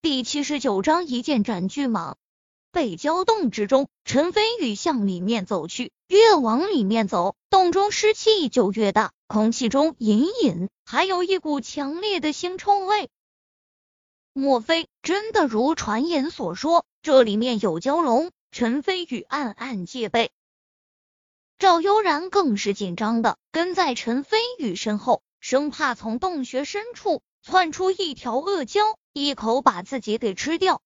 第七十九章一剑斩巨蟒。北郊洞之中，陈飞宇向里面走去，越往里面走，洞中湿气就越大，空气中隐隐还有一股强烈的腥臭味。莫非真的如传言所说，这里面有蛟龙？陈飞宇暗暗戒备。赵悠然更是紧张的跟在陈飞宇身后，生怕从洞穴深处窜出一条恶蛟，一口把自己给吃掉。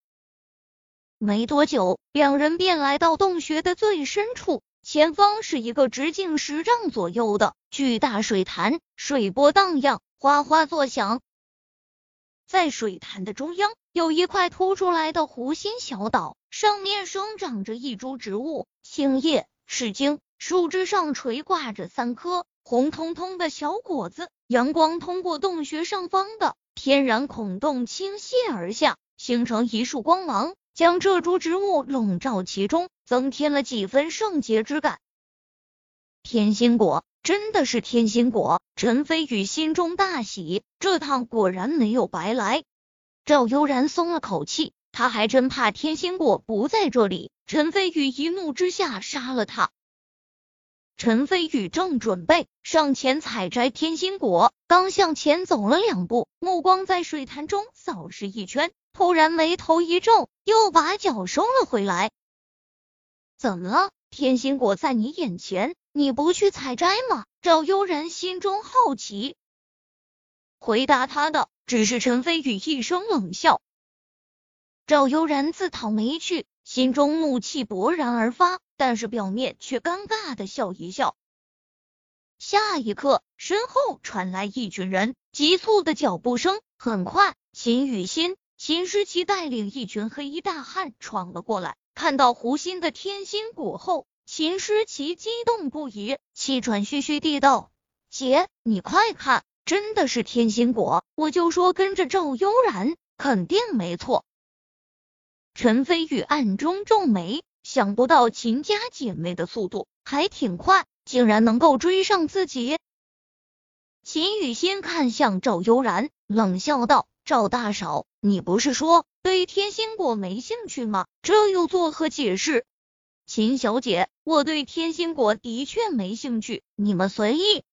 没多久，两人便来到洞穴的最深处，前方是一个直径十丈左右的巨大水潭，水波荡漾，哗哗作响。在水潭的中央，有一块凸出来的湖心小岛，上面生长着一株植物——青叶赤茎。树枝上垂挂着三颗红彤彤的小果子，阳光通过洞穴上方的天然孔洞倾泻而下，形成一束光芒，将这株植物笼罩其中，增添了几分圣洁之感。天心果真的是天心果，陈飞宇心中大喜，这趟果然没有白来。赵悠然松了口气，他还真怕天心果不在这里，陈飞宇一怒之下杀了他。陈飞宇正准备上前采摘天心果，刚向前走了两步，目光在水潭中扫视一圈，突然眉头一皱，又把脚收了回来。怎么了？天心果在你眼前，你不去采摘吗？赵悠然心中好奇。回答他的只是陈飞宇一声冷笑。赵悠然自讨没趣，心中怒气勃然而发。但是表面却尴尬的笑一笑。下一刻，身后传来一群人急促的脚步声。很快，秦雨欣、秦诗琪带领一群黑衣大汉闯了过来。看到湖心的天心果后，秦诗琪激动不已，气喘吁吁地道：“姐，你快看，真的是天心果！我就说跟着赵悠然，肯定没错。”陈飞宇暗中皱眉。想不到秦家姐妹的速度还挺快，竟然能够追上自己。秦雨欣看向赵悠然，冷笑道：“赵大嫂，你不是说对天心果没兴趣吗？这又作何解释？”秦小姐，我对天心果的确没兴趣，你们随意。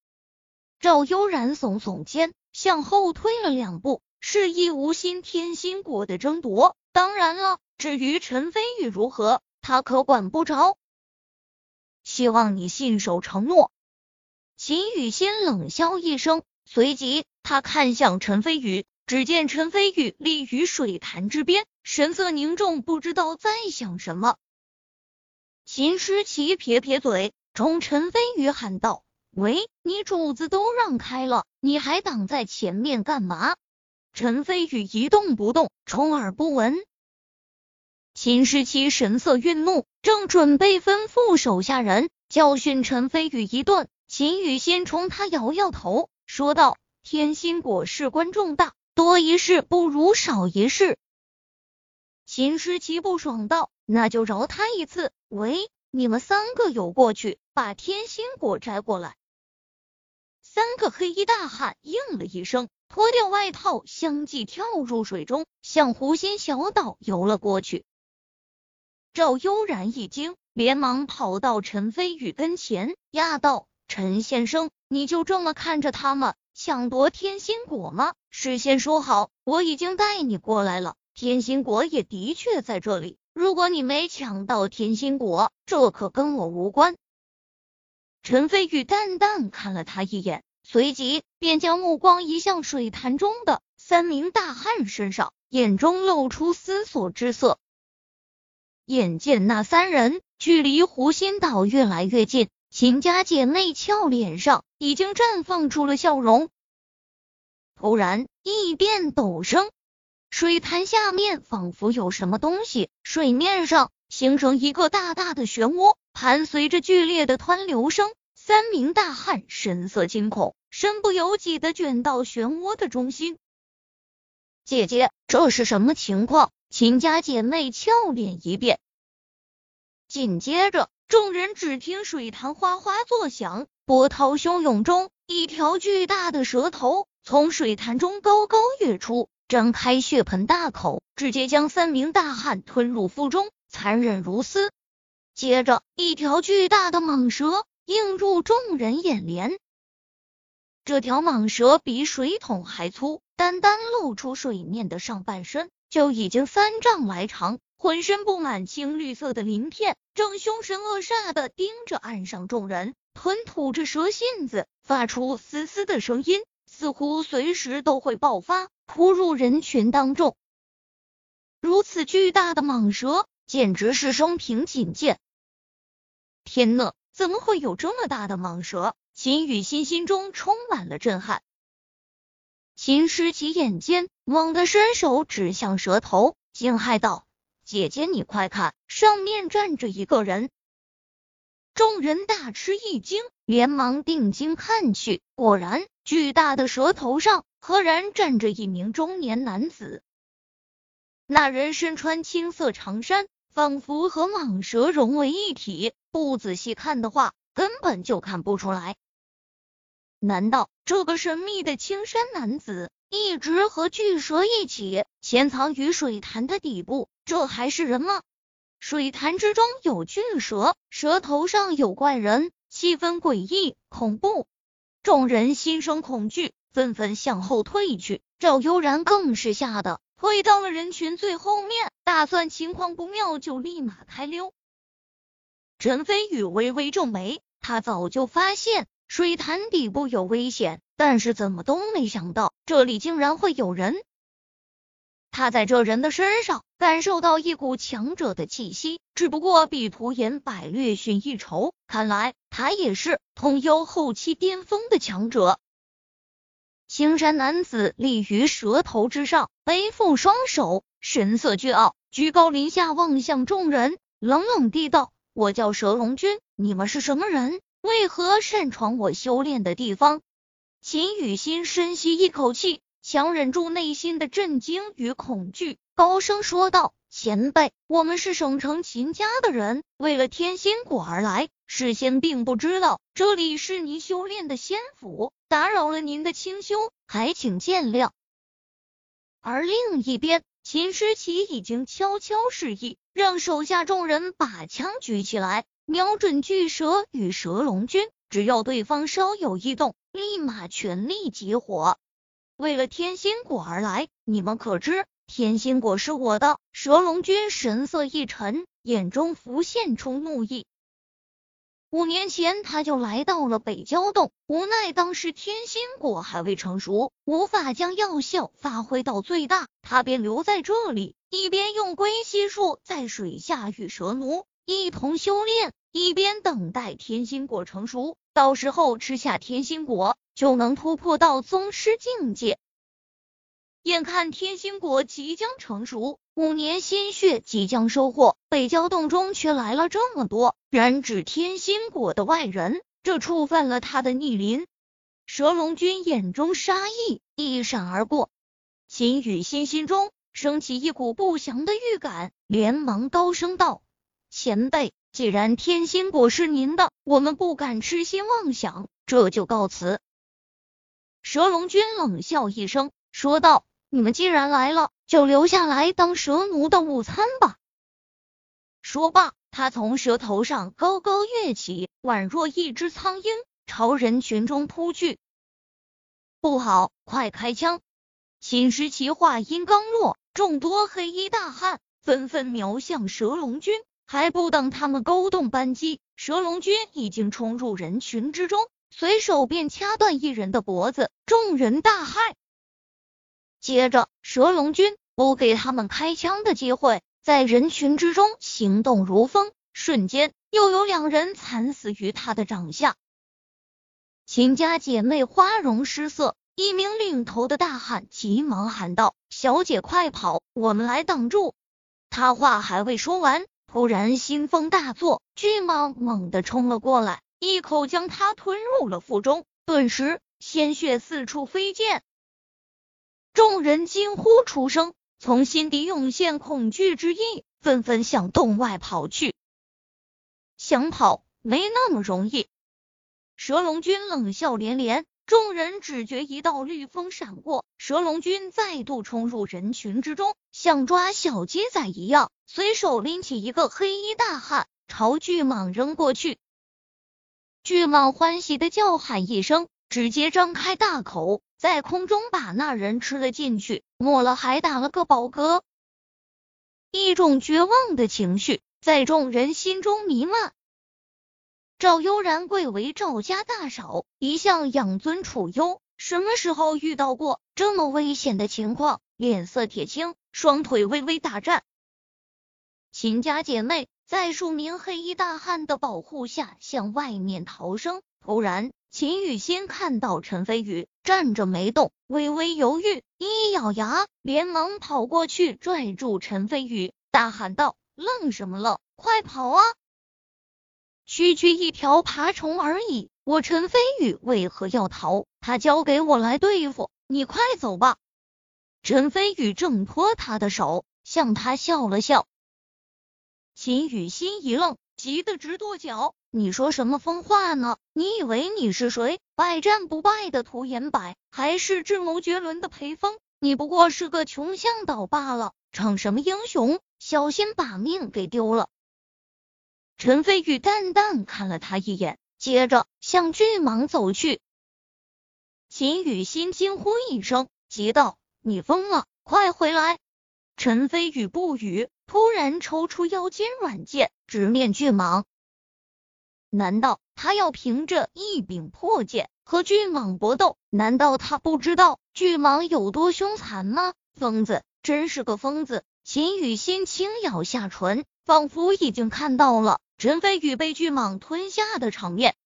赵悠然耸耸肩，向后退了两步，示意无心天心果的争夺。当然了，至于陈飞宇如何？他可管不着，希望你信守承诺。秦雨欣冷笑一声，随即他看向陈飞宇，只见陈飞宇立于水潭之边，神色凝重，不知道在想什么。秦诗琪撇撇嘴，冲陈飞宇喊道：“喂，你主子都让开了，你还挡在前面干嘛？”陈飞宇一动不动，充耳不闻。秦时期神色愠怒，正准备吩咐手下人教训陈飞宇一顿，秦宇先冲他摇摇头，说道：“天心果事关重大，多一事不如少一事。”秦时期不爽道：“那就饶他一次。”喂，你们三个有过去，把天心果摘过来。三个黑衣大汉应了一声，脱掉外套，相继跳入水中，向湖心小岛游了过去。赵悠然一惊，连忙跑到陈飞宇跟前，压道：“陈先生，你就这么看着他们抢夺天心果吗？事先说好，我已经带你过来了，天心果也的确在这里。如果你没抢到天心果，这可跟我无关。”陈飞宇淡淡看了他一眼，随即便将目光移向水潭中的三名大汉身上，眼中露出思索之色。眼见那三人距离湖心岛越来越近，秦家姐妹俏脸上已经绽放出了笑容。突然，异变陡生，水潭下面仿佛有什么东西，水面上形成一个大大的漩涡，盘随着剧烈的湍流声，三名大汉神色惊恐，身不由己的卷到漩涡的中心。姐姐，这是什么情况？秦家姐妹俏脸一变，紧接着众人只听水潭哗哗作响，波涛汹涌中，一条巨大的蛇头从水潭中高高跃出，张开血盆大口，直接将三名大汉吞入腹中，残忍如斯。接着，一条巨大的蟒蛇映入众人眼帘。这条蟒蛇比水桶还粗，单单露出水面的上半身就已经三丈来长，浑身布满青绿色的鳞片，正凶神恶煞的盯着岸上众人，吞吐着蛇信子，发出嘶嘶的声音，似乎随时都会爆发。扑入人群当中，如此巨大的蟒蛇，简直是生平仅见。天呐，怎么会有这么大的蟒蛇？秦雨欣心中充满了震撼。秦诗琪眼尖，猛地伸手指向蛇头，惊骇道：“姐姐，你快看，上面站着一个人！”众人大吃一惊，连忙定睛看去，果然，巨大的蛇头上赫然站着一名中年男子。那人身穿青色长衫，仿佛和蟒蛇融为一体，不仔细看的话，根本就看不出来。难道这个神秘的青衫男子一直和巨蛇一起潜藏于水潭的底部？这还是人吗？水潭之中有巨蛇，蛇头上有怪人，气氛诡异恐怖。众人心生恐惧，纷纷向后退去。赵悠然更是吓得退到了人群最后面，打算情况不妙就立马开溜。陈飞宇微微皱眉，他早就发现水潭底部有危险，但是怎么都没想到这里竟然会有人。他在这人的身上感受到一股强者的气息，只不过比涂延百略逊一筹。看来他也是通幽后期巅峰的强者。青山男子立于蛇头之上，背负双手，神色倨傲，居高临下望向众人，冷冷地道：“我叫蛇龙君，你们是什么人？为何擅闯我修炼的地方？”秦雨欣深吸一口气。强忍住内心的震惊与恐惧，高声说道：“前辈，我们是省城秦家的人，为了天仙果而来，事先并不知道这里是您修炼的仙府，打扰了您的清修，还请见谅。”而另一边，秦诗琪已经悄悄示意，让手下众人把枪举起来，瞄准巨蛇与蛇龙君，只要对方稍有异动，立马全力集火。为了天心果而来，你们可知天心果是我的？蛇龙君神色一沉，眼中浮现出怒意。五年前他就来到了北郊洞，无奈当时天心果还未成熟，无法将药效发挥到最大，他便留在这里，一边用龟息术在水下与蛇奴一同修炼，一边等待天心果成熟，到时候吃下天心果。就能突破到宗师境界。眼看天心果即将成熟，五年心血即将收获，北郊洞中却来了这么多染指天心果的外人，这触犯了他的逆鳞。蛇龙君眼中杀意一闪而过，秦雨欣心中升起一股不祥的预感，连忙高声道：“前辈，既然天心果是您的，我们不敢痴心妄想，这就告辞。”蛇龙君冷笑一声，说道：“你们既然来了，就留下来当蛇奴的午餐吧。”说罢，他从蛇头上高高跃起，宛若一只苍鹰，朝人群中扑去。不好，快开枪！秦时奇话音刚落，众多黑衣大汉纷纷瞄向蛇龙君，还不等他们勾动扳机，蛇龙君已经冲入人群之中。随手便掐断一人的脖子，众人大骇。接着，蛇龙君不给他们开枪的机会，在人群之中行动如风，瞬间又有两人惨死于他的掌下。秦家姐妹花容失色，一名领头的大汉急忙喊道：“小姐，快跑，我们来挡住！”他话还未说完，突然心风大作，巨蟒猛地冲了过来。一口将他吞入了腹中，顿时鲜血四处飞溅，众人惊呼出声，从心底涌现恐惧之意，纷纷向洞外跑去。想跑没那么容易。蛇龙君冷笑连连，众人只觉一道绿风闪过，蛇龙君再度冲入人群之中，像抓小鸡仔一样，随手拎起一个黑衣大汉，朝巨蟒扔过去。巨蟒欢喜的叫喊一声，直接张开大口，在空中把那人吃了进去，末了还打了个饱嗝。一种绝望的情绪在众人心中弥漫。赵悠然贵为赵家大嫂，一向养尊处优，什么时候遇到过这么危险的情况？脸色铁青，双腿微微打颤。秦家姐妹在数名黑衣大汉的保护下向外面逃生。突然，秦雨欣看到陈飞宇站着没动，微微犹豫，一咬牙，连忙跑过去拽住陈飞宇，大喊道：“愣什么愣？快跑啊！”区区一条爬虫而已，我陈飞宇为何要逃？他交给我来对付，你快走吧。陈飞宇挣脱他的手，向他笑了笑。秦雨欣一愣，急得直跺脚：“你说什么疯话呢？你以为你是谁？百战不败的涂延柏，还是智谋绝伦的裴风？你不过是个穷向导罢了，逞什么英雄？小心把命给丢了。”陈飞宇淡淡看了他一眼，接着向巨蟒走去。秦雨欣惊呼一声，急道：“你疯了，快回来！”陈飞宇不语，突然抽出腰间软剑，直面巨蟒。难道他要凭着一柄破剑和巨蟒搏斗？难道他不知道巨蟒有多凶残吗？疯子，真是个疯子！秦雨欣轻咬下唇，仿佛已经看到了。陈飞宇被巨蟒吞下的场面。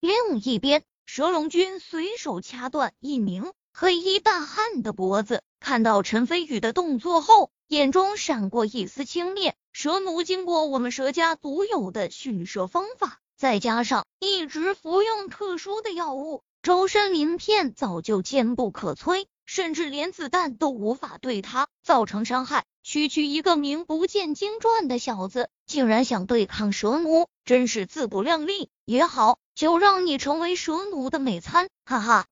另一边，蛇龙君随手掐断一名黑衣大汉的脖子，看到陈飞宇的动作后，眼中闪过一丝轻蔑。蛇奴经过我们蛇家独有的驯蛇方法，再加上一直服用特殊的药物，周身鳞片早就坚不可摧，甚至连子弹都无法对他造成伤害。区区一个名不见经传的小子，竟然想对抗蛇奴，真是自不量力。也好，就让你成为蛇奴的美餐，哈哈！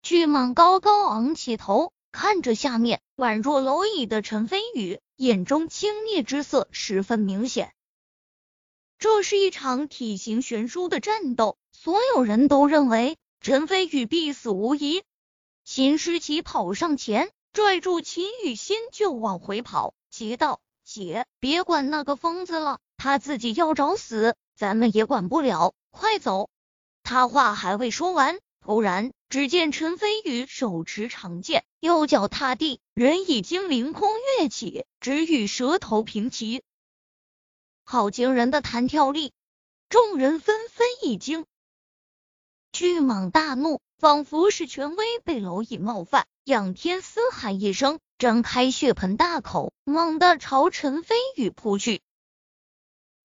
巨蟒高高昂起头，看着下面宛若蝼蚁的陈飞宇，眼中轻蔑之色十分明显。这是一场体型悬殊的战斗，所有人都认为陈飞宇必死无疑。秦诗琪跑上前。拽住秦雨欣就往回跑，急道：“姐，别管那个疯子了，他自己要找死，咱们也管不了，快走！”他话还未说完，突然只见陈飞宇手持长剑，右脚踏地，人已经凌空跃起，直与蛇头平齐。好惊人的弹跳力！众人纷纷一惊。巨蟒大怒，仿佛是权威被蝼蚁冒犯。仰天嘶喊一声，张开血盆大口，猛地朝陈飞宇扑去。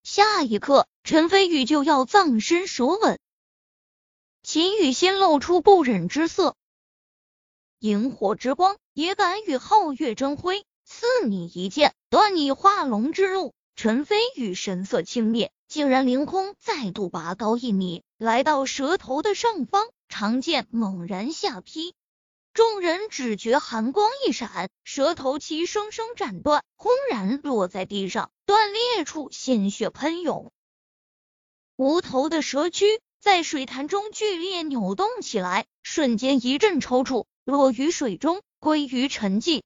下一刻，陈飞宇就要葬身蛇吻。秦雨欣露出不忍之色：“萤火之光也敢与皓月争辉？赐你一剑，断你化龙之路！”陈飞宇神色轻蔑，竟然凌空再度拔高一米，来到蛇头的上方，长剑猛然下劈。众人只觉寒光一闪，蛇头齐声声斩断，轰然落在地上，断裂处鲜血喷涌。无头的蛇躯在水潭中剧烈扭动起来，瞬间一阵抽搐，落于水中，归于沉寂。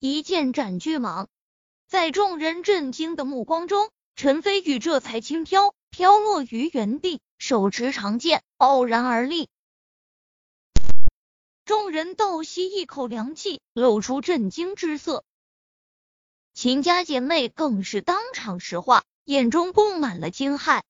一剑斩巨蟒，在众人震惊的目光中，陈飞宇这才轻飘飘落于原地，手持长剑，傲然而立。众人倒吸一口凉气，露出震惊之色。秦家姐妹更是当场石化，眼中布满了惊骇。